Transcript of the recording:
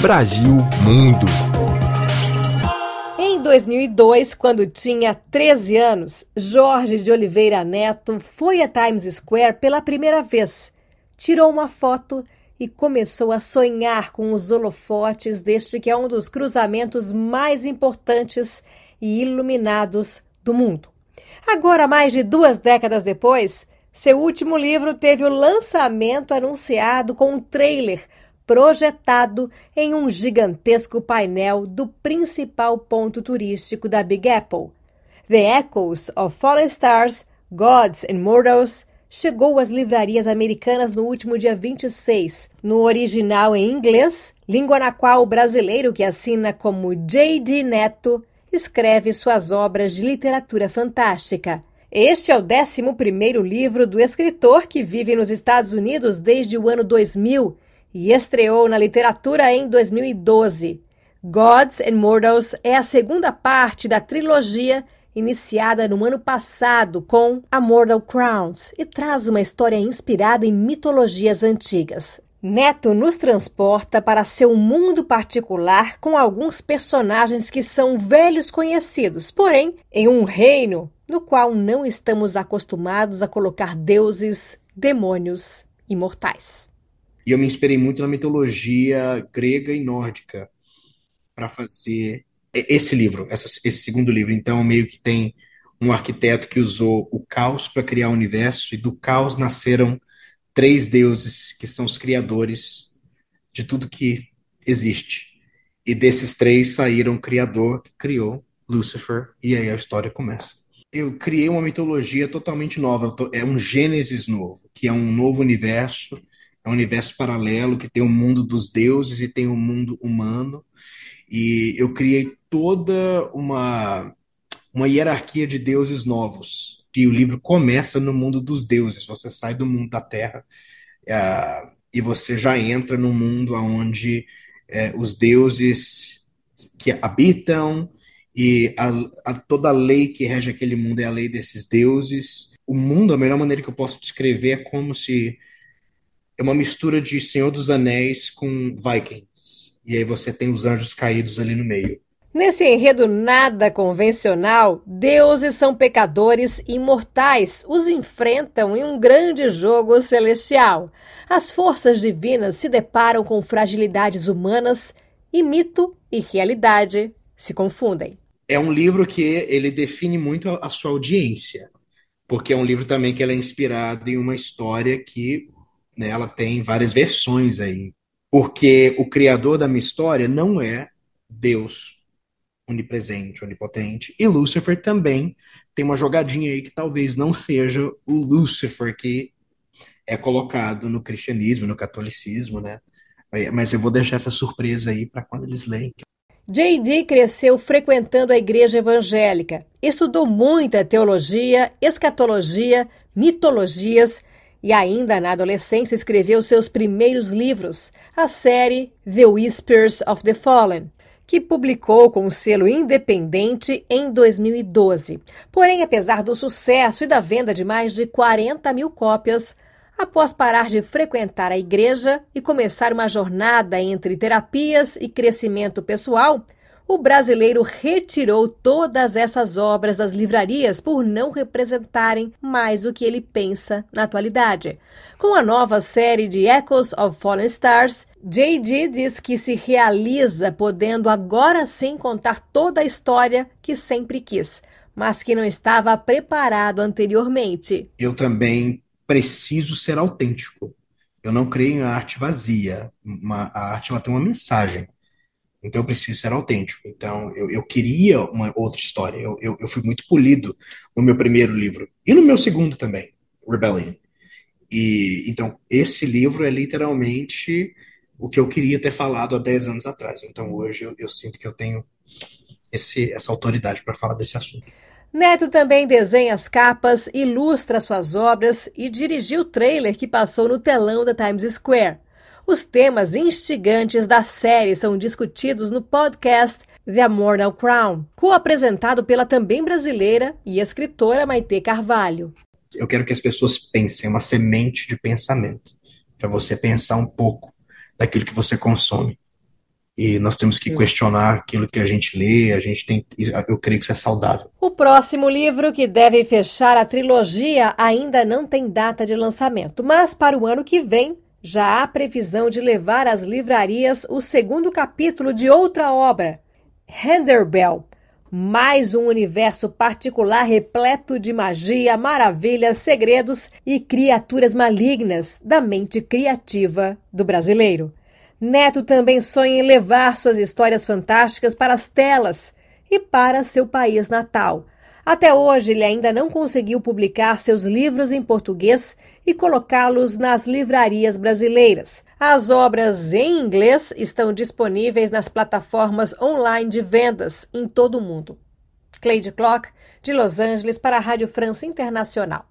Brasil Mundo. Em 2002, quando tinha 13 anos, Jorge de Oliveira Neto foi a Times Square pela primeira vez. Tirou uma foto e começou a sonhar com os holofotes deste que é um dos cruzamentos mais importantes e iluminados do mundo. Agora, mais de duas décadas depois, seu último livro teve o lançamento anunciado com um trailer projetado em um gigantesco painel do principal ponto turístico da Big Apple. The Echoes of Fallen Stars, Gods and Mortals chegou às livrarias americanas no último dia 26, no original em inglês, língua na qual o brasileiro que assina como J.D. Neto escreve suas obras de literatura fantástica. Este é o 11 livro do escritor que vive nos Estados Unidos desde o ano 2000 e estreou na literatura em 2012. Gods and Mortals é a segunda parte da trilogia iniciada no ano passado com A Mortal Crowns e traz uma história inspirada em mitologias antigas. Neto nos transporta para seu mundo particular com alguns personagens que são velhos conhecidos, porém em um reino no qual não estamos acostumados a colocar deuses, demônios e mortais. E eu me inspirei muito na mitologia grega e nórdica para fazer esse livro, esse segundo livro. Então, meio que tem um arquiteto que usou o caos para criar o universo, e do caos nasceram três deuses que são os criadores de tudo que existe. E desses três saíram o criador que criou Lucifer, e aí a história começa. Eu criei uma mitologia totalmente nova, é um Gênesis novo, que é um novo universo é um universo paralelo que tem o mundo dos deuses e tem o mundo humano. E eu criei toda uma, uma hierarquia de deuses novos. Que o livro começa no mundo dos deuses. Você sai do mundo da Terra uh, e você já entra no mundo onde uh, os deuses que habitam e a, a, toda a lei que rege aquele mundo é a lei desses deuses. O mundo, a melhor maneira que eu posso descrever é como se é uma mistura de Senhor dos Anéis com Vikings. E aí você tem os anjos caídos ali no meio. Nesse enredo nada convencional, deuses são pecadores imortais, os enfrentam em um grande jogo celestial. As forças divinas se deparam com fragilidades humanas e mito e realidade se confundem. É um livro que ele define muito a sua audiência, porque é um livro também que é inspirado em uma história que né, ela tem várias versões aí. Porque o criador da minha história não é Deus onipresente, onipotente. E Lúcifer também tem uma jogadinha aí que talvez não seja o Lúcifer que é colocado no cristianismo, no catolicismo, né? Mas eu vou deixar essa surpresa aí para quando eles leem. J.D. cresceu frequentando a igreja evangélica. Estudou muita teologia, escatologia, mitologias e ainda na adolescência escreveu seus primeiros livros, a série The Whispers of the Fallen, que publicou com o selo independente em 2012. Porém, apesar do sucesso e da venda de mais de 40 mil cópias, após parar de frequentar a igreja e começar uma jornada entre terapias e crescimento pessoal, o brasileiro retirou todas essas obras das livrarias por não representarem mais o que ele pensa na atualidade. Com a nova série de Echoes of Fallen Stars, J.D. diz que se realiza podendo agora sim contar toda a história que sempre quis, mas que não estava preparado anteriormente. Eu também preciso ser autêntico. Eu não creio em arte vazia. Uma, a arte ela tem uma mensagem. Então eu preciso ser autêntico. Então eu, eu queria uma outra história. Eu, eu, eu, fui muito polido no meu primeiro livro e no meu segundo também, Rebellion. E então esse livro é literalmente o que eu queria ter falado há 10 anos atrás. Então hoje eu, eu sinto que eu tenho esse, essa autoridade para falar desse assunto. Neto também desenha as capas, ilustra suas obras e dirigiu o trailer que passou no telão da Times Square. Os temas instigantes da série são discutidos no podcast The Mortal Crown, co-apresentado pela também brasileira e escritora Maite Carvalho. Eu quero que as pessoas pensem, uma semente de pensamento, para você pensar um pouco daquilo que você consome. e nós temos que questionar aquilo que a gente lê, a gente tem, eu creio que isso é saudável. O próximo livro que deve fechar a trilogia ainda não tem data de lançamento, mas para o ano que vem já há previsão de levar às livrarias o segundo capítulo de outra obra, Henderbell, mais um universo particular repleto de magia, maravilhas, segredos e criaturas malignas da mente criativa do brasileiro. Neto também sonha em levar suas histórias fantásticas para as telas e para seu país natal. Até hoje, ele ainda não conseguiu publicar seus livros em português e colocá-los nas livrarias brasileiras. As obras em inglês estão disponíveis nas plataformas online de vendas em todo o mundo. Cleide Clock, de Los Angeles, para a Rádio França Internacional.